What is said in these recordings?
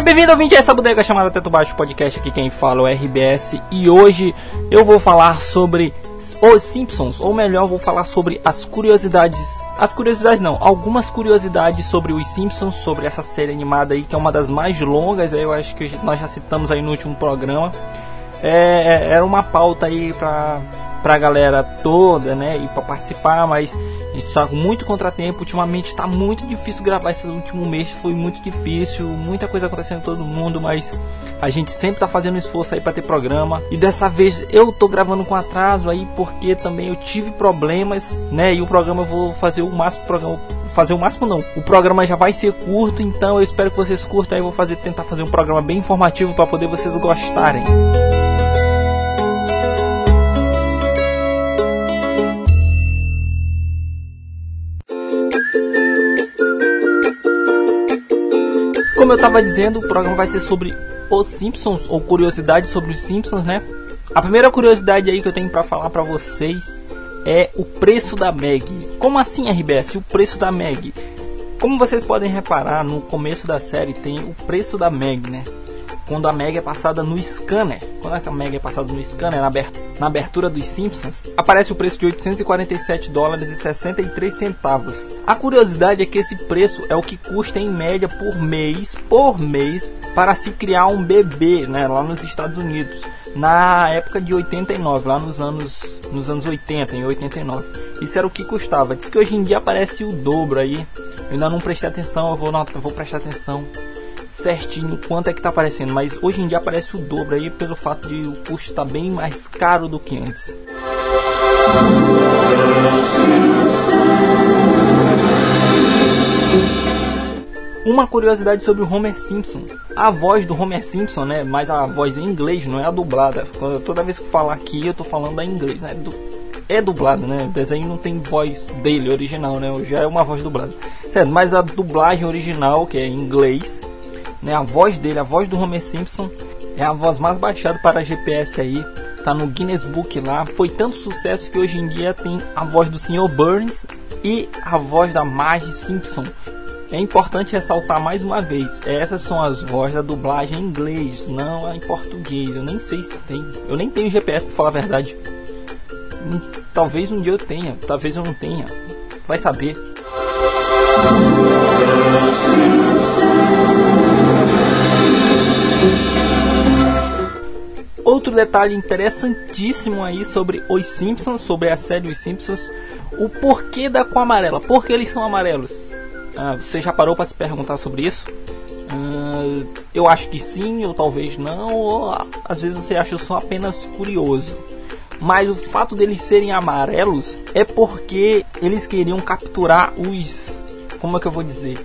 Seja bem-vindo, ouvinte, a essa bodega chamada Teto Baixo Podcast. Aqui quem fala é o RBS e hoje eu vou falar sobre os Simpsons, ou melhor, vou falar sobre as curiosidades. As curiosidades não, algumas curiosidades sobre os Simpsons, sobre essa série animada aí que é uma das mais longas. Eu acho que nós já citamos aí no último programa. É, é era uma pauta aí pra, pra galera toda, né? E pra participar, mas a gente tá com muito contratempo. Ultimamente tá muito difícil gravar esse último mês. Foi muito difícil, muita coisa acontecendo em todo mundo, mas a gente sempre tá fazendo esforço aí para ter programa. E dessa vez eu tô gravando com atraso aí porque também eu tive problemas, né? E o programa eu vou fazer o máximo programa fazer o máximo não. O programa já vai ser curto, então eu espero que vocês curtam aí. Vou fazer tentar fazer um programa bem informativo para poder vocês gostarem. Como eu estava dizendo, o programa vai ser sobre os Simpsons ou curiosidades sobre os Simpsons, né? A primeira curiosidade aí que eu tenho para falar para vocês é o preço da Meg. Como assim, RBS? O preço da Meg? Como vocês podem reparar, no começo da série tem o preço da Meg, né? Quando a Meg é passada no scanner, quando a Meg é passada no scanner, na abertura dos Simpsons, aparece o preço de 847 dólares e 63 centavos. A curiosidade é que esse preço é o que custa em média por mês, por mês, para se criar um bebê, né, lá nos Estados Unidos, na época de 89, lá nos anos nos anos 80, em 89. Isso era o que custava. Diz que hoje em dia aparece o dobro aí. Eu ainda não prestei atenção, eu vou, vou prestar atenção certinho quanto é que tá aparecendo, mas hoje em dia aparece o dobro aí pelo fato de o custo tá bem mais caro do que antes. Uma curiosidade sobre o Homer Simpson. A voz do Homer Simpson, né? Mas a voz em inglês, não é a dublada. Toda vez que eu falar aqui, eu tô falando em inglês, né? É dublado, né? O desenho não tem voz dele original, né? Já é uma voz dublada. Certo, mas a dublagem original, que é em inglês, né? A voz dele, a voz do Homer Simpson, é a voz mais baixada para GPS aí. Tá no Guinness Book lá. Foi tanto sucesso que hoje em dia tem a voz do Sr. Burns e a voz da Marge Simpson. É importante ressaltar mais uma vez, essas são as vozes da dublagem em inglês, não em português. Eu nem sei se tem. Eu nem tenho GPS para falar a verdade. Hum, talvez um dia eu tenha, talvez eu não tenha. Vai saber. Outro detalhe interessantíssimo aí sobre os Simpsons, sobre a série Os Simpsons, o porquê da cor amarela. Por que eles são amarelos? Ah, você já parou para se perguntar sobre isso? Ah, eu acho que sim, ou talvez não, ou às vezes você acha só apenas curioso. Mas o fato deles serem amarelos é porque eles queriam capturar os. Como é que eu vou dizer?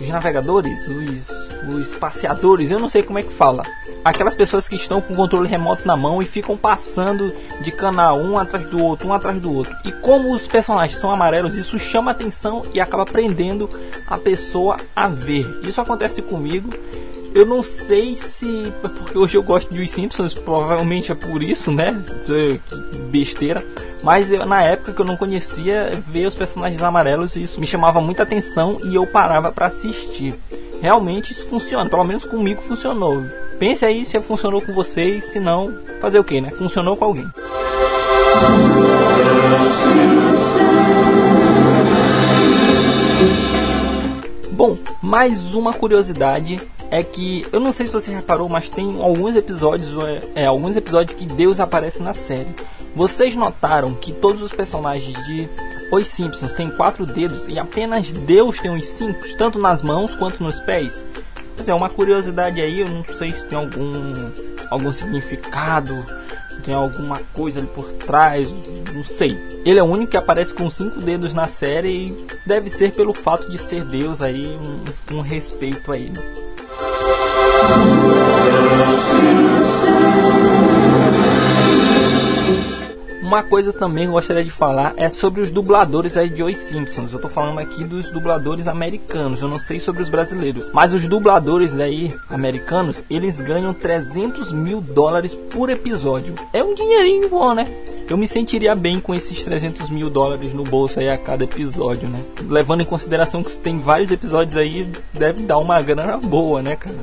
Os navegadores, os, os passeadores, eu não sei como é que fala aquelas pessoas que estão com o controle remoto na mão e ficam passando de canal um atrás do outro, um atrás do outro. E como os personagens são amarelos, isso chama atenção e acaba prendendo a pessoa a ver. Isso acontece comigo. Eu não sei se porque hoje eu gosto de Os Simpsons, provavelmente é por isso, né? Besteira. Mas eu, na época que eu não conhecia, ver os personagens amarelos, isso me chamava muita atenção e eu parava para assistir. Realmente isso funciona, pelo menos comigo funcionou. Pense aí se funcionou com vocês, se não, fazer o que, né? Funcionou com alguém. Bom, mais uma curiosidade é que eu não sei se você reparou, mas tem alguns episódios, é, é, alguns episódios que Deus aparece na série. Vocês notaram que todos os personagens de Os Simpsons têm quatro dedos e apenas Deus tem os cinco, tanto nas mãos quanto nos pés? Mas é uma curiosidade aí, eu não sei se tem algum algum significado, tem alguma coisa ali por trás, não sei. Ele é o único que aparece com cinco dedos na série e deve ser pelo fato de ser Deus aí, um, um respeito a ele. Uma coisa também que eu gostaria de falar é sobre os dubladores aí de Os Simpsons. Eu tô falando aqui dos dubladores americanos, eu não sei sobre os brasileiros. Mas os dubladores aí americanos, eles ganham 300 mil dólares por episódio. É um dinheirinho bom, né? Eu me sentiria bem com esses 300 mil dólares no bolso aí a cada episódio, né? Levando em consideração que tem vários episódios aí, deve dar uma grana boa, né, cara?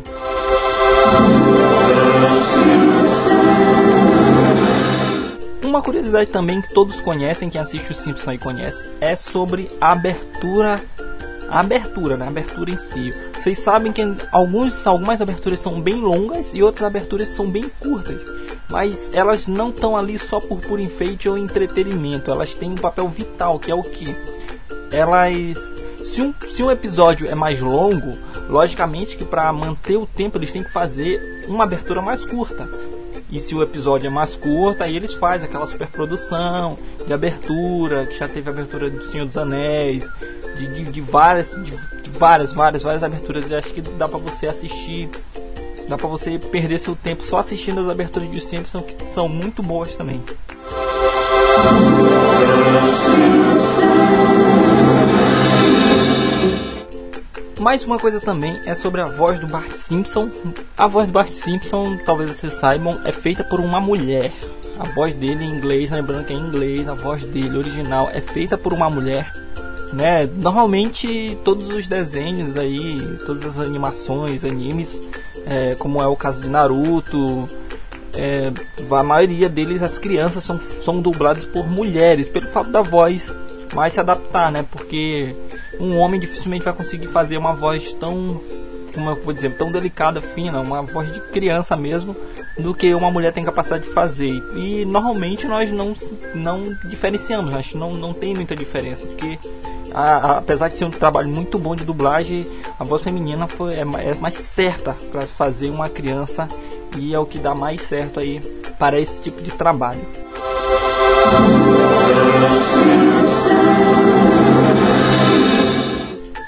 Uma curiosidade também que todos conhecem, quem assiste o Simpsons aí conhece, é sobre a abertura a abertura, né? A abertura em si. Vocês sabem que alguns, algumas aberturas são bem longas e outras aberturas são bem curtas. Mas elas não estão ali só por puro enfeite ou entretenimento. Elas têm um papel vital, que é o que? Elas. Se um, se um episódio é mais longo, logicamente que para manter o tempo eles têm que fazer uma abertura mais curta. E se o episódio é mais curto, aí eles fazem aquela superprodução de abertura, que já teve a abertura do Senhor dos Anéis, de, de, de várias, de, de, várias, várias, várias aberturas. Eu acho que dá pra você assistir, dá pra você perder seu tempo só assistindo as aberturas de Simpsons, que são muito boas também. Mais uma coisa também é sobre a voz do Bart Simpson. A voz do Bart Simpson, talvez vocês saibam, é feita por uma mulher. A voz dele em inglês, lembrando que é em inglês, a voz dele original é feita por uma mulher né? Normalmente todos os desenhos aí, todas as animações, animes, é, como é o caso de Naruto, é, a maioria deles as crianças são, são dubladas por mulheres, pelo fato da voz mais se adaptar, né? Porque um homem dificilmente vai conseguir fazer uma voz tão, como eu vou dizer, tão delicada, fina, uma voz de criança mesmo, do que uma mulher tem capacidade de fazer. E normalmente nós não, não diferenciamos, acho não, não tem muita diferença, porque a, a, apesar de ser um trabalho muito bom de dublagem, a voz feminina foi, é, é mais certa para fazer uma criança e é o que dá mais certo aí para esse tipo de trabalho.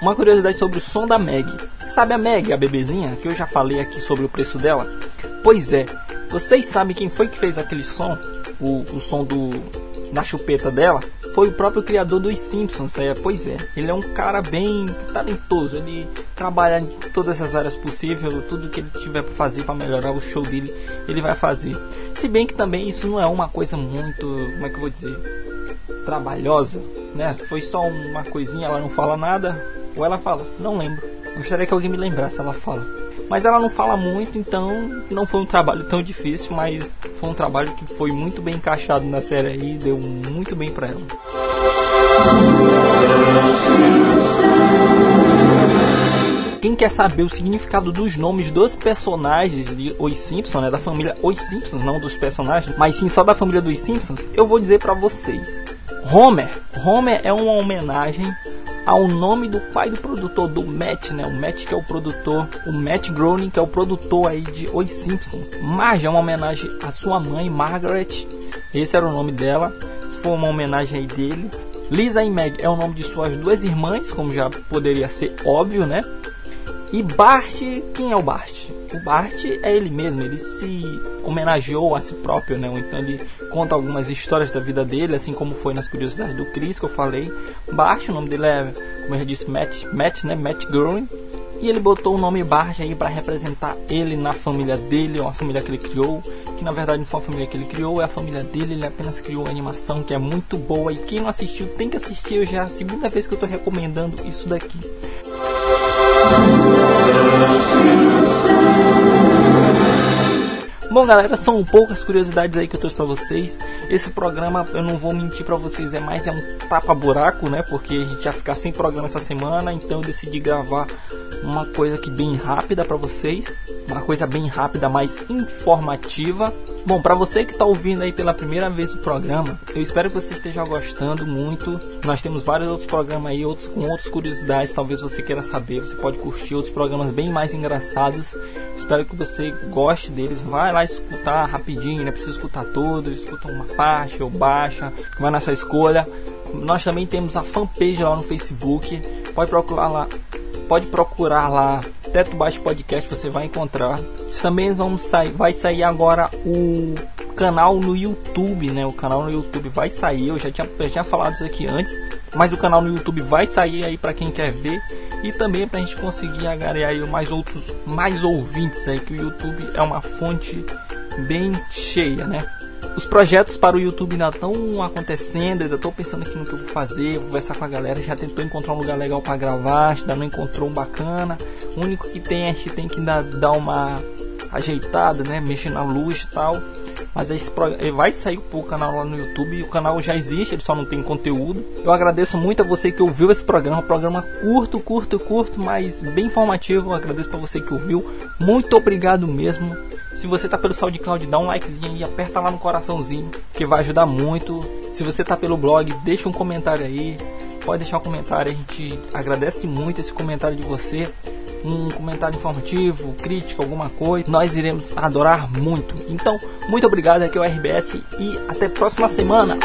Uma curiosidade sobre o som da Meg. Sabe a Meg, a bebezinha, que eu já falei aqui sobre o preço dela? Pois é, vocês sabem quem foi que fez aquele som? O, o som do da chupeta dela? foi o próprio criador dos Simpsons. É, pois é, ele é um cara bem talentoso. Ele trabalha em todas as áreas possíveis, tudo que ele tiver para fazer para melhorar o show dele, ele vai fazer. Se bem que também isso não é uma coisa muito, como é que eu vou dizer, trabalhosa, né? Foi só uma coisinha, ela não fala nada, ou ela fala, não lembro. Gostaria que alguém me lembrasse, ela fala. Mas ela não fala muito, então não foi um trabalho tão difícil, mas foi um trabalho que foi muito bem encaixado na série aí, deu muito bem para ela. Quem quer saber o significado dos nomes dos personagens de Os Simpsons, né, da família Os Simpsons, não dos personagens, mas sim só da família dos Simpsons, eu vou dizer para vocês. Homer, Homer é uma homenagem ao nome do pai do produtor do Matt, né? O Matt que é o produtor, o Matt Groening que é o produtor aí de Os Simpsons. Marge é uma homenagem à sua mãe, Margaret. Esse era o nome dela. Foi uma homenagem aí dele. Lisa e Meg é o nome de suas duas irmãs, como já poderia ser óbvio, né? E Bart, quem é o Bart? O Bart é ele mesmo, ele se homenageou a si próprio, né? Então ele conta algumas histórias da vida dele, assim como foi nas curiosidades do Chris que eu falei. Bart, o nome dele é, como eu já disse, Matt, Matt, né? Matt Groening. E ele botou o nome Bart aí para representar ele na família dele, uma família que ele criou, que na verdade não foi a família que ele criou, é a família dele, ele apenas criou a animação que é muito boa e quem não assistiu tem que assistir, eu já é a segunda vez que eu estou recomendando isso daqui. Bom, galera, são poucas curiosidades aí que eu trouxe para vocês. Esse programa, eu não vou mentir para vocês, é mais é um tapa buraco, né? Porque a gente ia ficar sem programa essa semana, então eu decidi gravar uma coisa aqui bem rápida para vocês, uma coisa bem rápida, mais informativa. Bom, para você que está ouvindo aí pela primeira vez o programa, eu espero que você esteja gostando muito. Nós temos vários outros programas aí, outros com outras curiosidades, talvez você queira saber. Você pode curtir outros programas bem mais engraçados. Espero que você goste deles. Vai lá escutar rapidinho, não é preciso escutar todos, escuta uma parte ou baixa, vai na sua escolha. Nós também temos a fanpage lá no Facebook. Pode procurar lá, pode procurar lá Teto Baixo Podcast, você vai encontrar. Também vamos sair, vai sair agora o canal no YouTube, né? O canal no YouTube vai sair. Eu já tinha, já tinha falado isso aqui antes, mas o canal no YouTube vai sair aí para quem quer ver e também para a gente conseguir agregar mais outros, mais ouvintes aí que o YouTube é uma fonte bem cheia, né? Os projetos para o YouTube ainda estão acontecendo, ainda estou pensando aqui no que eu vou fazer, vou conversar com a galera, já tentou encontrar um lugar legal para gravar, ainda não encontrou um bacana. O único que tem, a gente tem que ainda dar uma ajeitada, né? Mexer na luz e tal. Mas esse ele vai sair pro canal lá no YouTube. O canal já existe, ele só não tem conteúdo. Eu agradeço muito a você que ouviu esse programa. Programa curto, curto, curto, mas bem informativo. Eu agradeço para você que ouviu. Muito obrigado mesmo. Se você tá pelo SoundCloud, dá um likezinho e aperta lá no coraçãozinho, que vai ajudar muito. Se você tá pelo blog, deixa um comentário aí. Pode deixar um comentário, a gente agradece muito esse comentário de você um comentário informativo, crítica, alguma coisa, nós iremos adorar muito. Então, muito obrigado, aqui é o RBS e até próxima semana.